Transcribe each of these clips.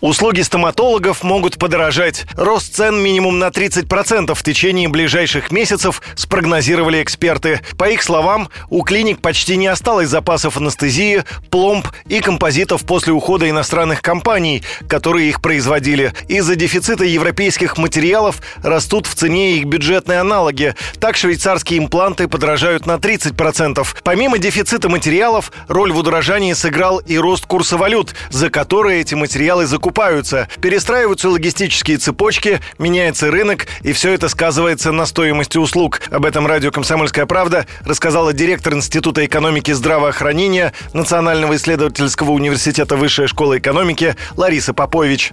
Услуги стоматологов могут подорожать. Рост цен минимум на 30% в течение ближайших месяцев спрогнозировали эксперты. По их словам, у клиник почти не осталось запасов анестезии, пломб и композитов после ухода иностранных компаний, которые их производили. Из-за дефицита европейских материалов растут в цене их бюджетные аналоги. Так швейцарские импланты подорожают на 30%. Помимо дефицита материалов, роль в удорожании сыграл и рост курса валют, за которые эти материалы закупаются закупаются. Перестраиваются логистические цепочки, меняется рынок, и все это сказывается на стоимости услуг. Об этом радио «Комсомольская правда» рассказала директор Института экономики здравоохранения Национального исследовательского университета Высшей школы экономики Лариса Попович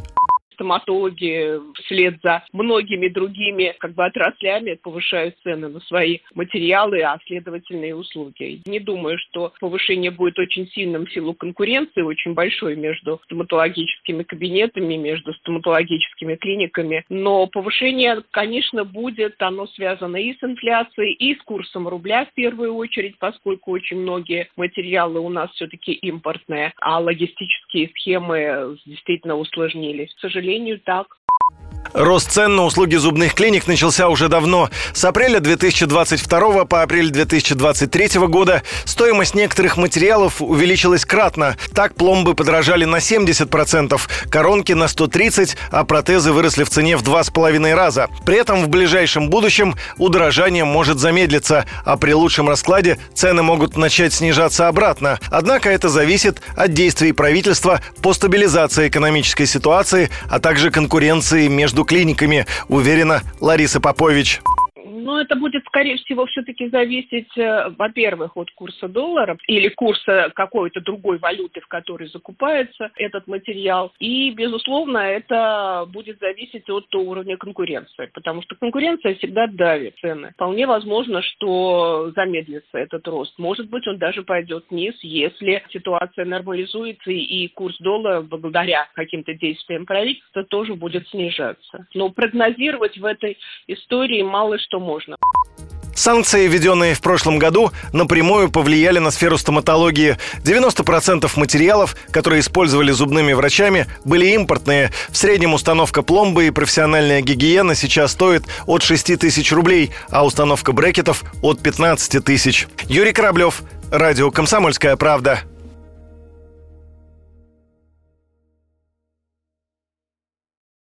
стоматологи вслед за многими другими как бы отраслями повышают цены на свои материалы, а следовательно и услуги. Не думаю, что повышение будет очень сильным в силу конкуренции, очень большой между стоматологическими кабинетами, между стоматологическими клиниками, но повышение, конечно, будет, оно связано и с инфляцией, и с курсом рубля в первую очередь, поскольку очень многие материалы у нас все-таки импортные, а логистические схемы действительно усложнились. К сожалению, сожалению, так. Рост цен на услуги зубных клиник начался уже давно. С апреля 2022 по апрель 2023 года стоимость некоторых материалов увеличилась кратно. Так пломбы подорожали на 70%, коронки на 130%, а протезы выросли в цене в 2,5 раза. При этом в ближайшем будущем удорожание может замедлиться, а при лучшем раскладе цены могут начать снижаться обратно. Однако это зависит от действий правительства по стабилизации экономической ситуации, а также конкуренции между клиниками, уверена Лариса Попович. Но это будет, скорее всего, все-таки зависеть, э, во-первых, от курса доллара или курса какой-то другой валюты, в которой закупается этот материал. И, безусловно, это будет зависеть от уровня конкуренции, потому что конкуренция всегда давит цены. Вполне возможно, что замедлится этот рост. Может быть, он даже пойдет вниз, если ситуация нормализуется и курс доллара, благодаря каким-то действиям правительства, тоже будет снижаться. Но прогнозировать в этой истории мало что можно можно. Санкции, введенные в прошлом году, напрямую повлияли на сферу стоматологии. 90% материалов, которые использовали зубными врачами, были импортные. В среднем установка пломбы и профессиональная гигиена сейчас стоит от 6 тысяч рублей, а установка брекетов от 15 тысяч. Юрий Кораблев, Радио «Комсомольская правда».